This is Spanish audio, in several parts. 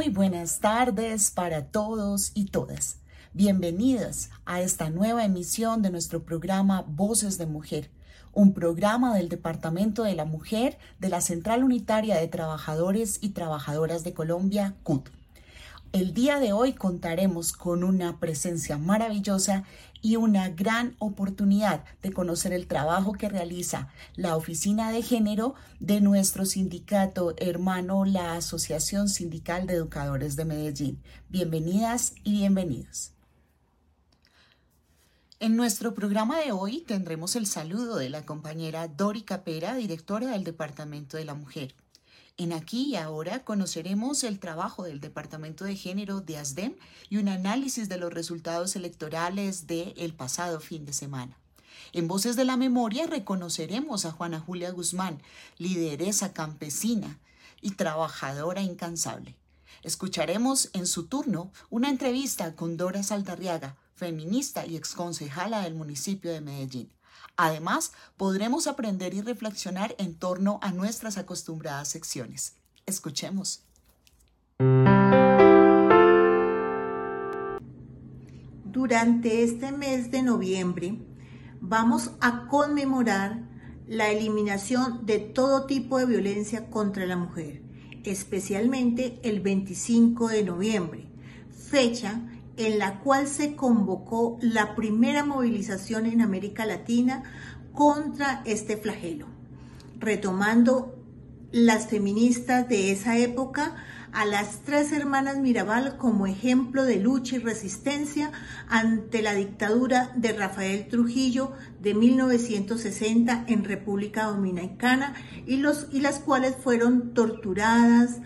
Muy buenas tardes para todos y todas. Bienvenidas a esta nueva emisión de nuestro programa Voces de Mujer, un programa del Departamento de la Mujer de la Central Unitaria de Trabajadores y Trabajadoras de Colombia, CUT. El día de hoy contaremos con una presencia maravillosa y una gran oportunidad de conocer el trabajo que realiza la Oficina de Género de nuestro sindicato hermano, la Asociación Sindical de Educadores de Medellín. Bienvenidas y bienvenidos. En nuestro programa de hoy tendremos el saludo de la compañera Dori Capera, directora del Departamento de la Mujer. En aquí y ahora conoceremos el trabajo del Departamento de Género de ASDEM y un análisis de los resultados electorales del el pasado fin de semana. En Voces de la Memoria reconoceremos a Juana Julia Guzmán, lideresa campesina y trabajadora incansable. Escucharemos en su turno una entrevista con Dora Saldarriaga, feminista y exconcejala del municipio de Medellín. Además, podremos aprender y reflexionar en torno a nuestras acostumbradas secciones. Escuchemos. Durante este mes de noviembre vamos a conmemorar la eliminación de todo tipo de violencia contra la mujer, especialmente el 25 de noviembre, fecha en la cual se convocó la primera movilización en América Latina contra este flagelo, retomando las feministas de esa época a las tres hermanas Mirabal como ejemplo de lucha y resistencia ante la dictadura de Rafael Trujillo de 1960 en República Dominicana y, los, y las cuales fueron torturadas,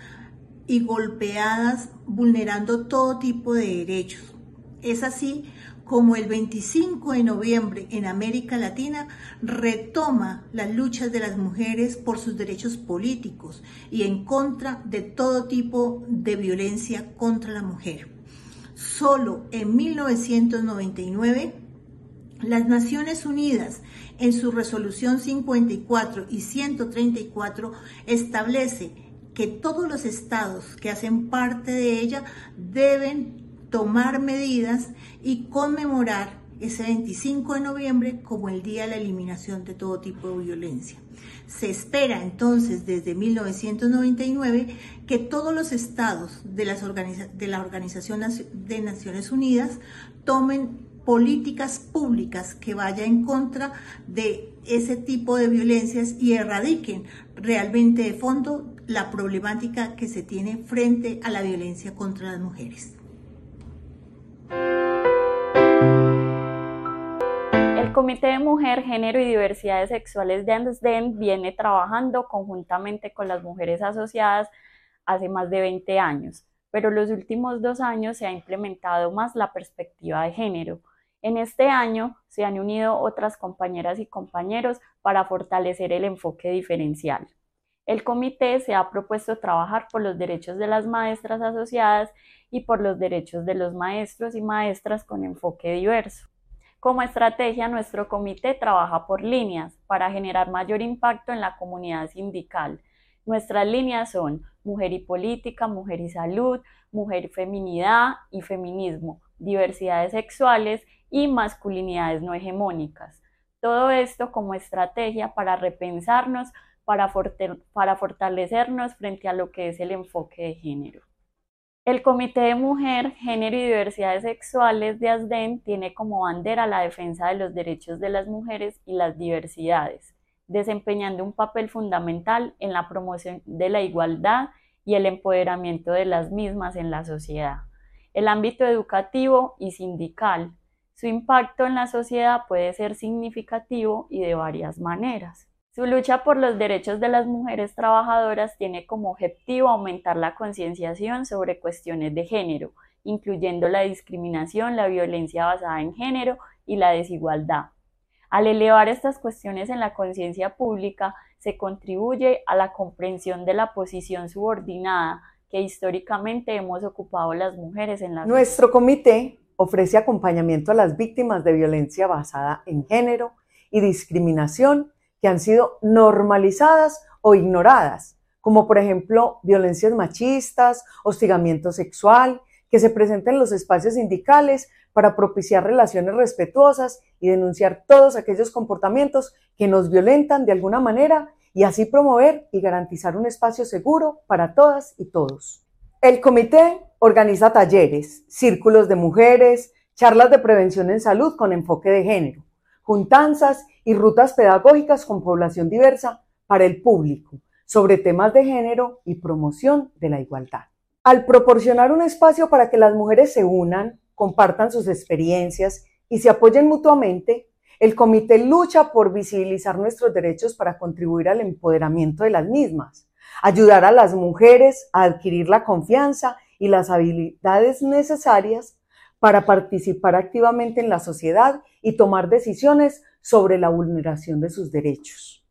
y golpeadas, vulnerando todo tipo de derechos. Es así como el 25 de noviembre en América Latina retoma las luchas de las mujeres por sus derechos políticos y en contra de todo tipo de violencia contra la mujer. Solo en 1999 las Naciones Unidas en su resolución 54 y 134 establece que todos los estados que hacen parte de ella deben tomar medidas y conmemorar ese 25 de noviembre como el Día de la Eliminación de todo tipo de violencia. Se espera entonces desde 1999 que todos los estados de, las de la Organización de Naciones Unidas tomen políticas públicas que vayan en contra de ese tipo de violencias y erradiquen realmente de fondo la problemática que se tiene frente a la violencia contra las mujeres. El Comité de Mujer, Género y Diversidades Sexuales de ANDSDEN viene trabajando conjuntamente con las mujeres asociadas hace más de 20 años, pero los últimos dos años se ha implementado más la perspectiva de género en este año se han unido otras compañeras y compañeros para fortalecer el enfoque diferencial. El comité se ha propuesto trabajar por los derechos de las maestras asociadas y por los derechos de los maestros y maestras con enfoque diverso. Como estrategia, nuestro comité trabaja por líneas para generar mayor impacto en la comunidad sindical. Nuestras líneas son mujer y política, mujer y salud, mujer y feminidad y feminismo, diversidades sexuales y masculinidades no hegemónicas. Todo esto como estrategia para repensarnos, para, para fortalecernos frente a lo que es el enfoque de género. El Comité de Mujer, Género y Diversidades Sexuales de ASDEN tiene como bandera la defensa de los derechos de las mujeres y las diversidades, desempeñando un papel fundamental en la promoción de la igualdad y el empoderamiento de las mismas en la sociedad. El ámbito educativo y sindical su impacto en la sociedad puede ser significativo y de varias maneras. Su lucha por los derechos de las mujeres trabajadoras tiene como objetivo aumentar la concienciación sobre cuestiones de género, incluyendo la discriminación, la violencia basada en género y la desigualdad. Al elevar estas cuestiones en la conciencia pública, se contribuye a la comprensión de la posición subordinada que históricamente hemos ocupado las mujeres en la Nuestro comité ofrece acompañamiento a las víctimas de violencia basada en género y discriminación que han sido normalizadas o ignoradas, como por ejemplo violencias machistas, hostigamiento sexual, que se presenten en los espacios sindicales para propiciar relaciones respetuosas y denunciar todos aquellos comportamientos que nos violentan de alguna manera y así promover y garantizar un espacio seguro para todas y todos. El comité organiza talleres, círculos de mujeres, charlas de prevención en salud con enfoque de género, juntanzas y rutas pedagógicas con población diversa para el público sobre temas de género y promoción de la igualdad. Al proporcionar un espacio para que las mujeres se unan, compartan sus experiencias y se apoyen mutuamente, el comité lucha por visibilizar nuestros derechos para contribuir al empoderamiento de las mismas, ayudar a las mujeres a adquirir la confianza y las habilidades necesarias para participar activamente en la sociedad y tomar decisiones sobre la vulneración de sus derechos.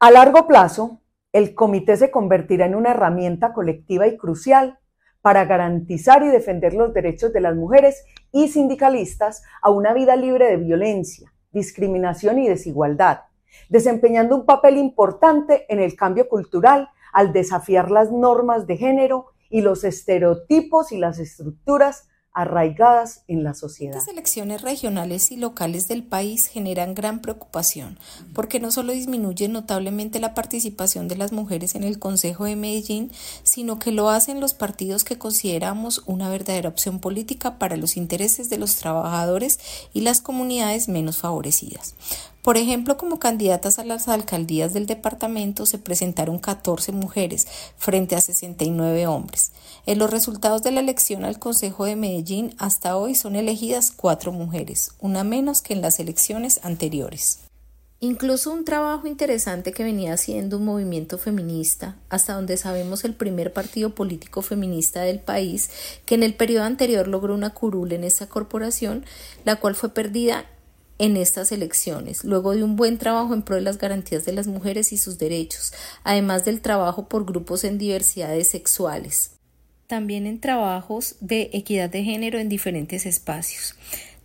A largo plazo, el comité se convertirá en una herramienta colectiva y crucial para garantizar y defender los derechos de las mujeres y sindicalistas a una vida libre de violencia, discriminación y desigualdad, desempeñando un papel importante en el cambio cultural al desafiar las normas de género y los estereotipos y las estructuras arraigadas en la sociedad. Las elecciones regionales y locales del país generan gran preocupación porque no solo disminuyen notablemente la participación de las mujeres en el Consejo de Medellín, sino que lo hacen los partidos que consideramos una verdadera opción política para los intereses de los trabajadores y las comunidades menos favorecidas. Por ejemplo, como candidatas a las alcaldías del departamento se presentaron 14 mujeres frente a 69 hombres. En los resultados de la elección al Consejo de Medellín hasta hoy son elegidas cuatro mujeres, una menos que en las elecciones anteriores. Incluso un trabajo interesante que venía haciendo un movimiento feminista, hasta donde sabemos el primer partido político feminista del país, que en el periodo anterior logró una curul en esa corporación, la cual fue perdida en estas elecciones, luego de un buen trabajo en pro de las garantías de las mujeres y sus derechos, además del trabajo por grupos en diversidades sexuales, también en trabajos de equidad de género en diferentes espacios.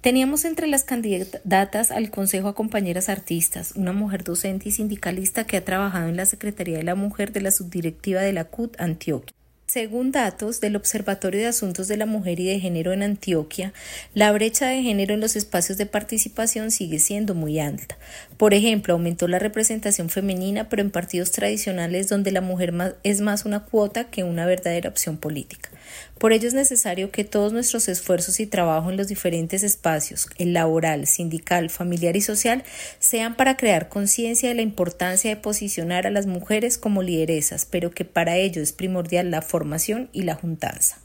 Teníamos entre las candidatas al Consejo a compañeras artistas, una mujer docente y sindicalista que ha trabajado en la Secretaría de la Mujer de la Subdirectiva de la CUT Antioquia. Según datos del Observatorio de Asuntos de la Mujer y de Género en Antioquia, la brecha de género en los espacios de participación sigue siendo muy alta. Por ejemplo, aumentó la representación femenina, pero en partidos tradicionales donde la mujer es más una cuota que una verdadera opción política. Por ello es necesario que todos nuestros esfuerzos y trabajo en los diferentes espacios, el laboral, sindical, familiar y social, sean para crear conciencia de la importancia de posicionar a las mujeres como lideresas, pero que para ello es primordial la formación y la juntanza.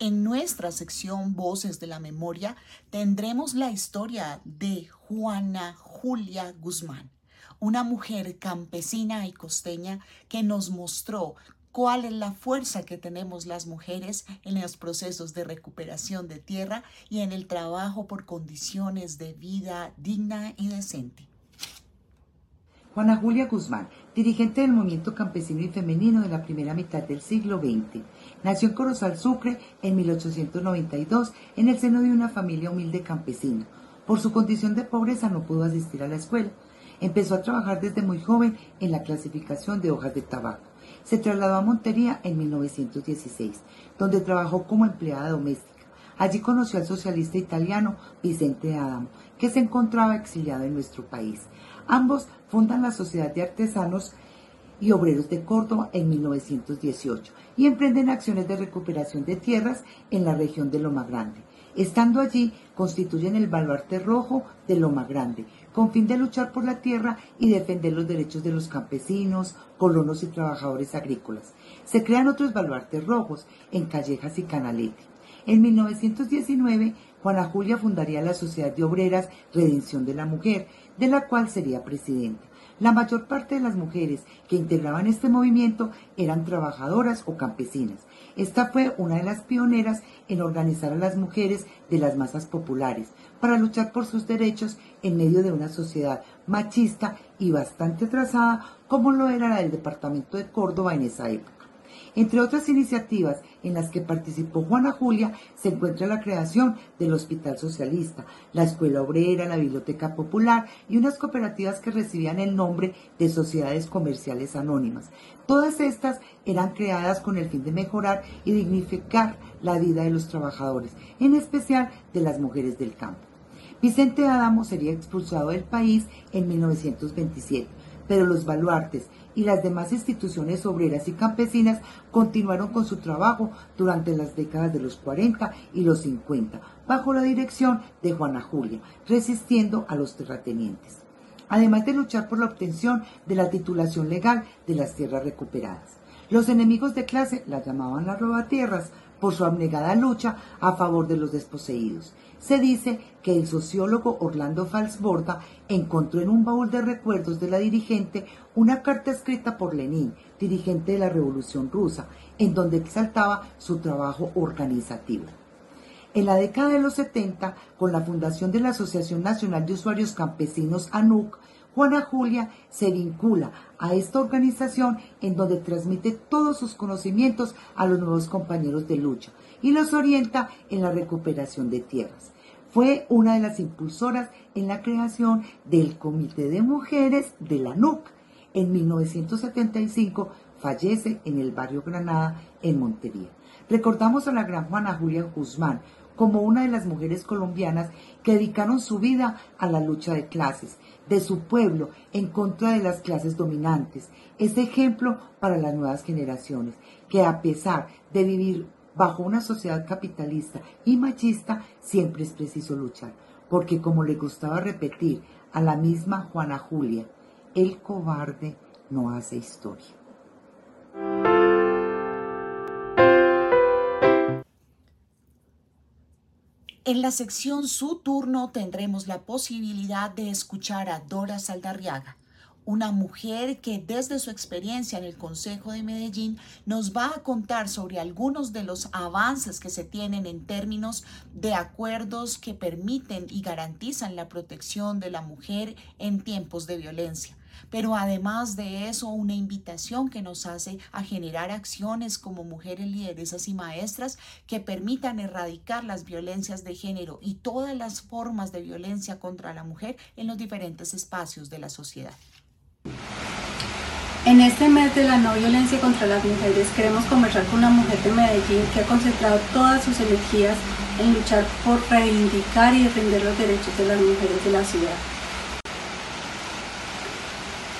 En nuestra sección Voces de la Memoria tendremos la historia de Juana Julia Guzmán, una mujer campesina y costeña que nos mostró cuál es la fuerza que tenemos las mujeres en los procesos de recuperación de tierra y en el trabajo por condiciones de vida digna y decente. Juana Julia Guzmán, dirigente del movimiento campesino y femenino de la primera mitad del siglo XX. Nació en Corozal Sucre en 1892 en el seno de una familia humilde campesina. Por su condición de pobreza no pudo asistir a la escuela. Empezó a trabajar desde muy joven en la clasificación de hojas de tabaco. Se trasladó a Montería en 1916, donde trabajó como empleada doméstica. Allí conoció al socialista italiano Vicente Adamo, que se encontraba exiliado en nuestro país. Ambos fundan la Sociedad de Artesanos y Obreros de Córdoba en 1918 y emprenden acciones de recuperación de tierras en la región de Loma Grande. Estando allí, constituyen el baluarte rojo de Loma Grande, con fin de luchar por la tierra y defender los derechos de los campesinos, colonos y trabajadores agrícolas. Se crean otros baluartes rojos en Callejas y Canalete. En 1919, Juana Julia fundaría la Sociedad de Obreras Redención de la Mujer, de la cual sería presidenta. La mayor parte de las mujeres que integraban este movimiento eran trabajadoras o campesinas. Esta fue una de las pioneras en organizar a las mujeres de las masas populares para luchar por sus derechos en medio de una sociedad machista y bastante atrasada como lo era la del departamento de Córdoba en esa época. Entre otras iniciativas en las que participó Juana Julia se encuentra la creación del Hospital Socialista, la Escuela Obrera, la Biblioteca Popular y unas cooperativas que recibían el nombre de Sociedades Comerciales Anónimas. Todas estas eran creadas con el fin de mejorar y dignificar la vida de los trabajadores, en especial de las mujeres del campo. Vicente Adamo sería expulsado del país en 1927, pero los baluartes y las demás instituciones obreras y campesinas continuaron con su trabajo durante las décadas de los 40 y los 50, bajo la dirección de Juana Julia, resistiendo a los terratenientes, además de luchar por la obtención de la titulación legal de las tierras recuperadas. Los enemigos de clase las llamaban las robatierras por su abnegada lucha a favor de los desposeídos se dice que el sociólogo Orlando Falsborda encontró en un baúl de recuerdos de la dirigente una carta escrita por Lenin, dirigente de la Revolución Rusa, en donde exaltaba su trabajo organizativo. En la década de los 70, con la fundación de la Asociación Nacional de Usuarios Campesinos ANUC, Juana Julia se vincula a esta organización en donde transmite todos sus conocimientos a los nuevos compañeros de lucha y los orienta en la recuperación de tierras. Fue una de las impulsoras en la creación del Comité de Mujeres de la NUC. En 1975 fallece en el barrio Granada, en Montería. Recordamos a la gran Juana Julia Guzmán como una de las mujeres colombianas que dedicaron su vida a la lucha de clases, de su pueblo en contra de las clases dominantes. Es ejemplo para las nuevas generaciones que a pesar de vivir bajo una sociedad capitalista y machista, siempre es preciso luchar, porque como le gustaba repetir a la misma Juana Julia, el cobarde no hace historia. En la sección Su turno tendremos la posibilidad de escuchar a Dora Saldarriaga, una mujer que desde su experiencia en el Consejo de Medellín nos va a contar sobre algunos de los avances que se tienen en términos de acuerdos que permiten y garantizan la protección de la mujer en tiempos de violencia. Pero además de eso, una invitación que nos hace a generar acciones como mujeres lideresas y maestras que permitan erradicar las violencias de género y todas las formas de violencia contra la mujer en los diferentes espacios de la sociedad. En este mes de la no violencia contra las mujeres queremos conversar con una mujer de Medellín que ha concentrado todas sus energías en luchar por reivindicar y defender los derechos de las mujeres de la ciudad.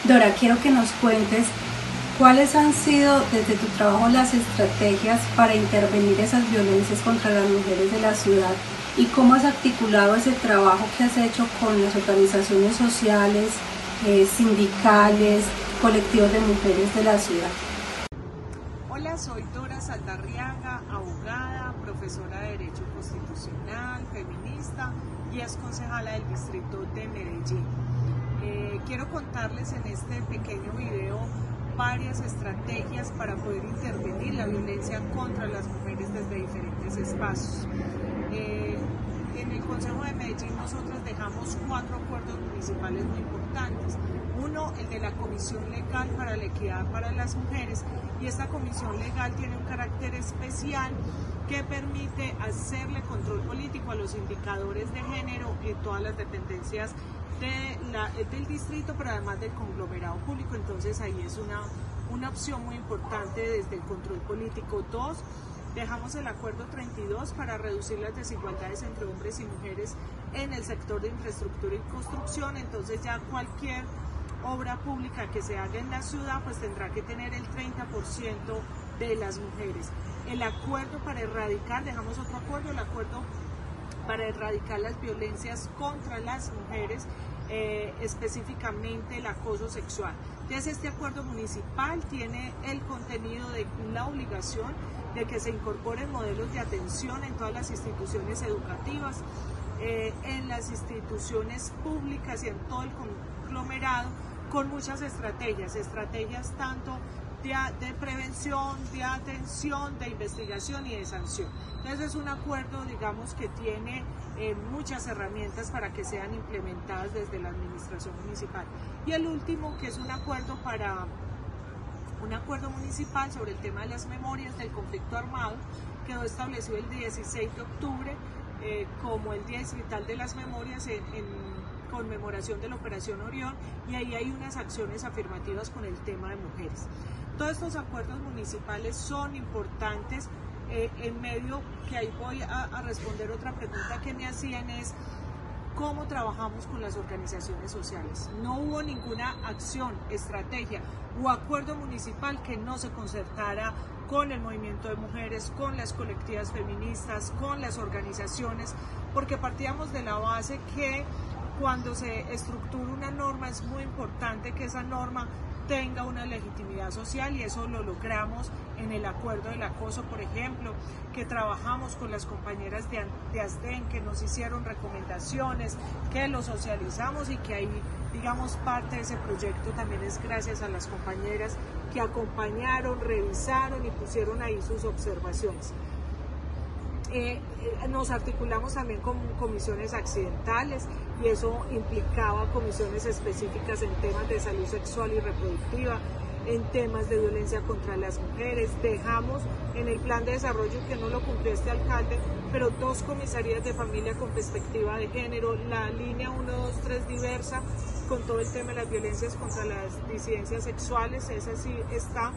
Dora, quiero que nos cuentes cuáles han sido desde tu trabajo las estrategias para intervenir esas violencias contra las mujeres de la ciudad y cómo has articulado ese trabajo que has hecho con las organizaciones sociales, eh, sindicales, colectivos de mujeres de la ciudad. Hola, soy Dora Saldarriaga, abogada, profesora de Derecho Constitucional, feminista y ex concejala del Distrito de Medellín. Eh, quiero contarles en este pequeño video varias estrategias para poder intervenir la violencia contra las mujeres desde diferentes espacios. En el Consejo de Medellín nosotros dejamos cuatro acuerdos municipales muy importantes. Uno, el de la Comisión Legal para la Equidad para las Mujeres, y esta comisión legal tiene un carácter especial que permite hacerle control político a los indicadores de género en todas las dependencias del distrito, pero además del conglomerado público. Entonces ahí es una, una opción muy importante desde el control político. Dos, Dejamos el acuerdo 32 para reducir las desigualdades entre hombres y mujeres en el sector de infraestructura y construcción, entonces ya cualquier obra pública que se haga en la ciudad pues tendrá que tener el 30% de las mujeres. El acuerdo para erradicar, dejamos otro acuerdo, el acuerdo para erradicar las violencias contra las mujeres, eh, específicamente el acoso sexual. Entonces este acuerdo municipal tiene el contenido de la obligación de que se incorporen modelos de atención en todas las instituciones educativas, eh, en las instituciones públicas y en todo el conglomerado, con muchas estrategias, estrategias tanto de, prevención, de atención, de investigación y de sanción. Entonces es un acuerdo, digamos, que tiene eh, muchas herramientas para que sean implementadas desde la administración municipal. Y el último, que es un acuerdo para un acuerdo municipal sobre el tema de las memorias del conflicto armado, quedó establecido el 16 de octubre eh, como el Día Distrital de las Memorias en, conmemoración de la Operación Orión y ahí hay unas acciones afirmativas con el tema de mujeres. Todos estos acuerdos municipales son importantes eh, en medio, que ahí voy a responder otra pregunta que me hacían es, cómo trabajamos con las organizaciones sociales. No hubo ninguna acción, estrategia o acuerdo municipal que no se concertara con el movimiento de mujeres, con las colectivas feministas, con las organizaciones, porque partíamos de la base que cuando se estructura una norma es muy importante que esa norma tenga una legitimidad social y eso lo logramos en el acuerdo del acoso, por ejemplo, que trabajamos con las compañeras de, de ASDEN, que nos hicieron recomendaciones, que lo socializamos y que ahí, digamos, parte de ese proyecto también es gracias a las compañeras que acompañaron, revisaron y pusieron ahí sus observaciones. Eh, eh, nos articulamos también con comisiones accidentales y eso implicaba comisiones específicas en temas de salud sexual y reproductiva, en temas de violencia contra las mujeres. Dejamos en el plan de desarrollo que no lo cumplió este alcalde, pero dos comisarías de familia con perspectiva de género, la línea 123 diversa con todo el tema de las violencias contra las disidencias sexuales, esa sí está,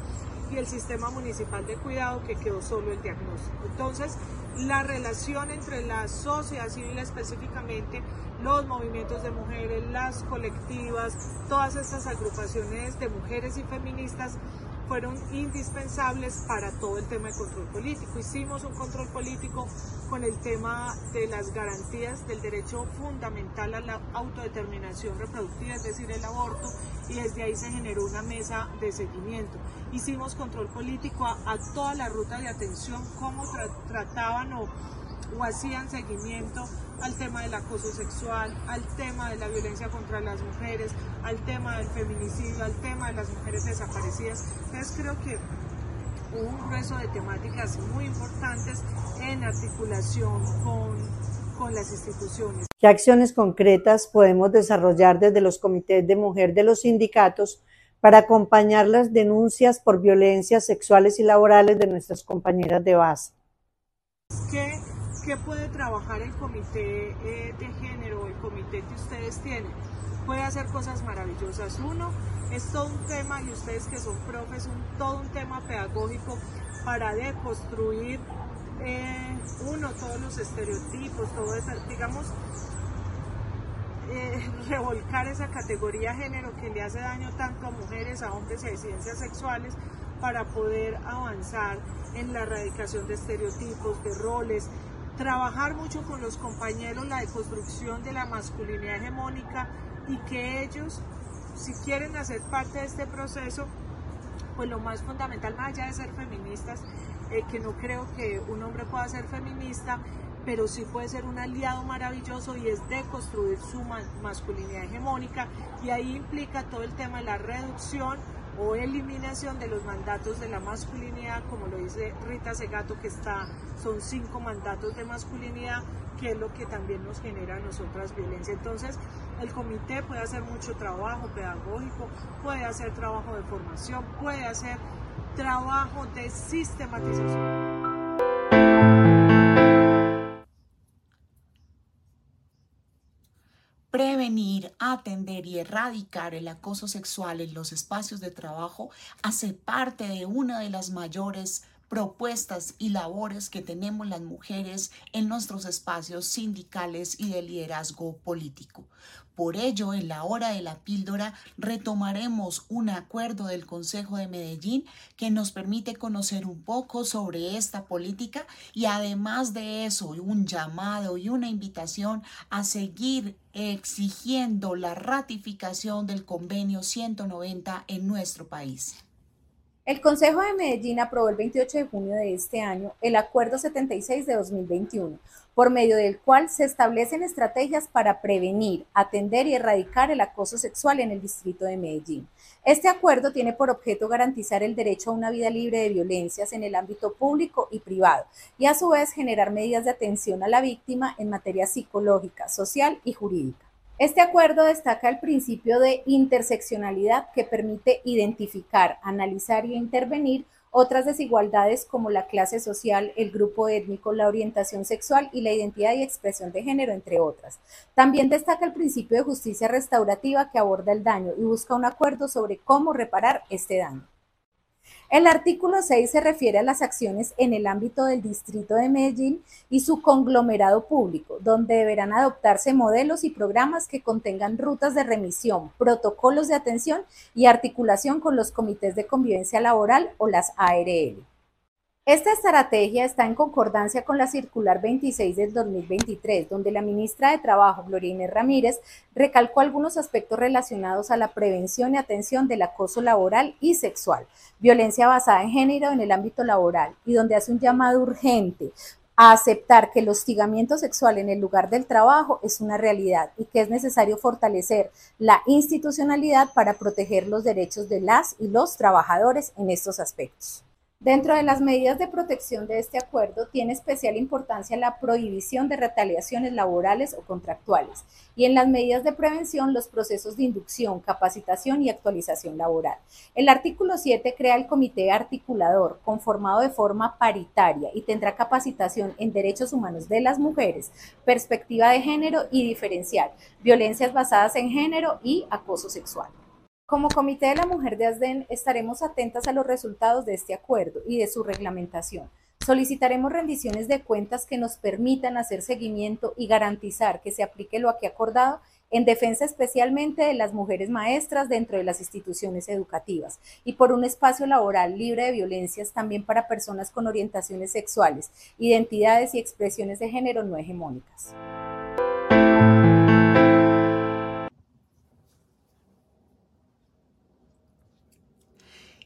y el sistema municipal de cuidado que quedó solo el diagnóstico. Entonces, la relación entre la sociedad civil específicamente, los movimientos de mujeres, las colectivas, todas estas agrupaciones de mujeres y feministas fueron indispensables para todo el tema de control político. Hicimos un control político con el tema de las garantías del derecho fundamental a la autodeterminación reproductiva, es decir, el aborto, y desde ahí se generó una mesa de seguimiento. Hicimos control político a, toda la ruta de atención, cómo trataban o o hacían seguimiento al tema del acoso sexual, al tema de la violencia contra las mujeres, al tema del feminicidio, al tema de las mujeres desaparecidas. Entonces creo que hubo un grueso de temáticas muy importantes en articulación con, con las instituciones. ¿Qué acciones concretas podemos desarrollar desde los comités de mujer de los sindicatos para acompañar las denuncias por violencias sexuales y laborales de nuestras compañeras de base? ¿Qué ¿Qué puede trabajar el comité eh, de género, el comité que ustedes tienen? Puede hacer cosas maravillosas. Uno, es todo un tema, y ustedes que son profes, un, todo un tema pedagógico para deconstruir, eh, uno, todos los estereotipos, todo eso, digamos, eh, revolcar esa categoría género que le hace daño tanto a mujeres, a hombres y a disidencias sexuales para poder avanzar en la erradicación de estereotipos, de roles, trabajar mucho con los compañeros la deconstrucción de la masculinidad hegemónica y que ellos, si quieren hacer parte de este proceso, pues lo más fundamental, más allá de ser feministas, eh, que no creo que un hombre pueda ser feminista, pero sí puede ser un aliado maravilloso y es deconstruir su masculinidad hegemónica y ahí implica todo el tema de la reducción o eliminación de los mandatos de la masculinidad, como lo dice Rita Segato, que está, son cinco mandatos de masculinidad, que es lo que también nos genera a nosotras violencia. Entonces, el comité puede hacer mucho trabajo pedagógico, puede hacer trabajo de formación, puede hacer trabajo de sistematización. Prevenir, atender y erradicar el acoso sexual en los espacios de trabajo hace parte de una de las mayores propuestas y labores que tenemos las mujeres en nuestros espacios sindicales y de liderazgo político. Por ello, en la hora de la píldora retomaremos un acuerdo del Consejo de Medellín que nos permite conocer un poco sobre esta política y además de eso, un llamado y una invitación a seguir exigiendo la ratificación del convenio 190 en nuestro país. El Consejo de Medellín aprobó el 28 de junio de este año el Acuerdo 76 de 2021 por medio del cual se establecen estrategias para prevenir, atender y erradicar el acoso sexual en el distrito de Medellín. Este acuerdo tiene por objeto garantizar el derecho a una vida libre de violencias en el ámbito público y privado y a su vez generar medidas de atención a la víctima en materia psicológica, social y jurídica. Este acuerdo destaca el principio de interseccionalidad que permite identificar, analizar y intervenir otras desigualdades como la clase social, el grupo étnico, la orientación sexual y la identidad y expresión de género, entre otras. También destaca el principio de justicia restaurativa que aborda el daño y busca un acuerdo sobre cómo reparar este daño. El artículo 6 se refiere a las acciones en el ámbito del Distrito de Medellín y su conglomerado público, donde deberán adoptarse modelos y programas que contengan rutas de remisión, protocolos de atención y articulación con los comités de convivencia laboral o las ARL. Esta estrategia está en concordancia con la circular 26 del 2023, donde la ministra de Trabajo, Gloria Ramírez, recalcó algunos aspectos relacionados a la prevención y atención del acoso laboral y sexual, violencia basada en género en el ámbito laboral, y donde hace un llamado urgente a aceptar que el hostigamiento sexual en el lugar del trabajo es una realidad y que es necesario fortalecer la institucionalidad para proteger los derechos de las y los trabajadores en estos aspectos. Dentro de las medidas de protección de este acuerdo tiene especial importancia la prohibición de retaliaciones laborales o contractuales y en las medidas de prevención los procesos de inducción, capacitación y actualización laboral. El artículo 7 crea el comité articulador conformado de forma paritaria y tendrá capacitación en derechos humanos de las mujeres, perspectiva de género y diferencial, violencias basadas en género y acoso sexual. Como Comité de la Mujer de ASDEN estaremos atentas a los resultados de este acuerdo y de su reglamentación. Solicitaremos rendiciones de cuentas que nos permitan hacer seguimiento y garantizar que se aplique lo aquí acordado en defensa especialmente de las mujeres maestras dentro de las instituciones educativas y por un espacio laboral libre de violencias también para personas con orientaciones sexuales, identidades y expresiones de género no hegemónicas.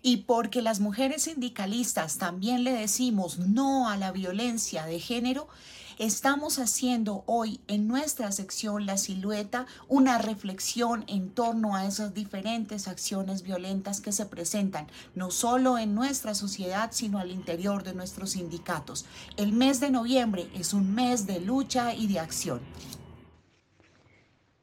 Y porque las mujeres sindicalistas también le decimos no a la violencia de género, estamos haciendo hoy en nuestra sección La Silueta una reflexión en torno a esas diferentes acciones violentas que se presentan no solo en nuestra sociedad, sino al interior de nuestros sindicatos. El mes de noviembre es un mes de lucha y de acción.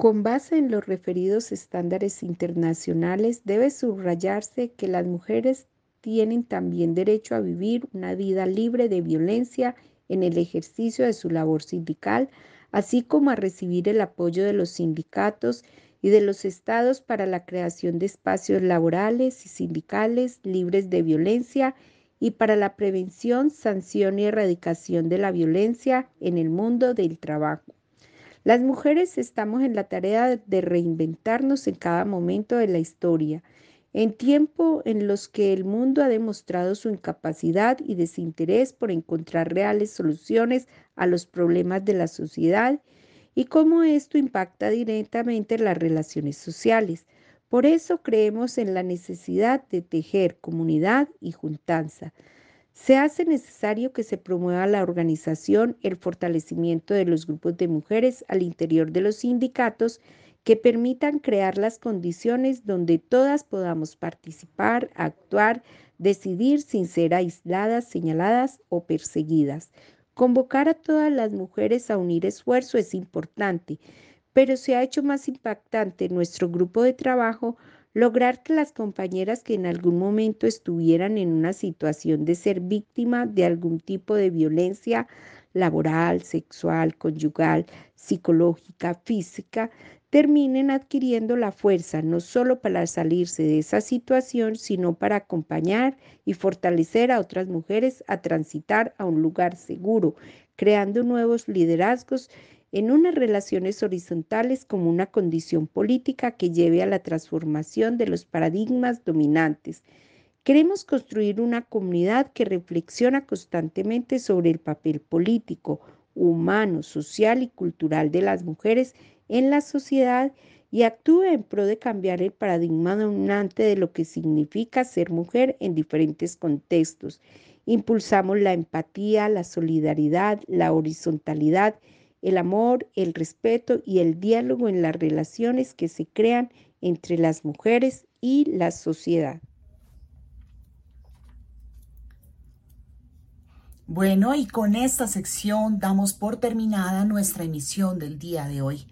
Con base en los referidos estándares internacionales, debe subrayarse que las mujeres tienen también derecho a vivir una vida libre de violencia en el ejercicio de su labor sindical, así como a recibir el apoyo de los sindicatos y de los estados para la creación de espacios laborales y sindicales libres de violencia y para la prevención, sanción y erradicación de la violencia en el mundo del trabajo. Las mujeres estamos en la tarea de reinventarnos en cada momento de la historia, en tiempo en los que el mundo ha demostrado su incapacidad y desinterés por encontrar reales soluciones a los problemas de la sociedad y cómo esto impacta directamente en las relaciones sociales. Por eso creemos en la necesidad de tejer comunidad y juntanza se hace necesario que se promueva la organización, el fortalecimiento de los grupos de mujeres al interior de los sindicatos que permitan crear las condiciones donde todas podamos participar, actuar, decidir sin ser aisladas, señaladas o perseguidas. Convocar a todas las mujeres a unir esfuerzo es importante, pero se ha hecho más impactante nuestro grupo de trabajo lograr que las compañeras que en algún momento estuvieran en una situación de ser víctima de algún tipo de violencia laboral, sexual, conyugal, psicológica, física, terminen adquiriendo la fuerza no solo para salirse de esa situación, sino para acompañar y fortalecer a otras mujeres a transitar a un lugar seguro, creando nuevos liderazgos en unas relaciones horizontales como una condición política que lleve a la transformación de los paradigmas dominantes. Queremos construir una comunidad que reflexiona constantemente sobre el papel político, humano, social y cultural de las mujeres en la sociedad y actúe en pro de cambiar el paradigma dominante de lo que significa ser mujer en diferentes contextos. Impulsamos la empatía, la solidaridad, la horizontalidad el amor, el respeto y el diálogo en las relaciones que se crean entre las mujeres y la sociedad. Bueno, y con esta sección damos por terminada nuestra emisión del día de hoy.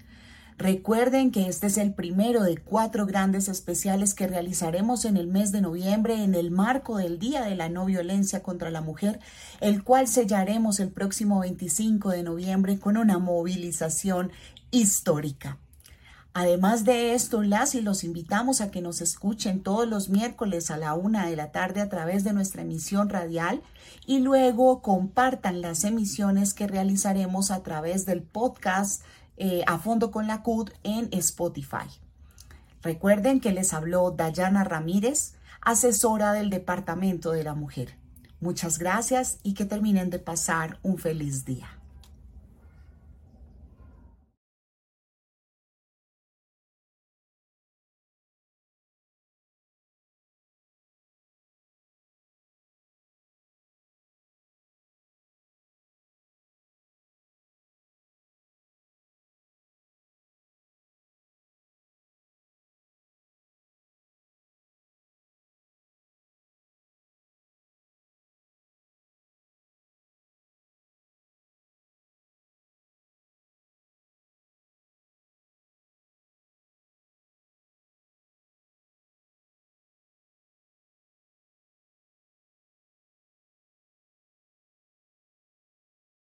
Recuerden que este es el primero de cuatro grandes especiales que realizaremos en el mes de noviembre en el marco del Día de la No Violencia contra la Mujer, el cual sellaremos el próximo 25 de noviembre con una movilización histórica. Además de esto, las y los invitamos a que nos escuchen todos los miércoles a la una de la tarde a través de nuestra emisión radial y luego compartan las emisiones que realizaremos a través del podcast eh, a fondo con la CUD en Spotify. Recuerden que les habló Dayana Ramírez, asesora del Departamento de la Mujer. Muchas gracias y que terminen de pasar un feliz día.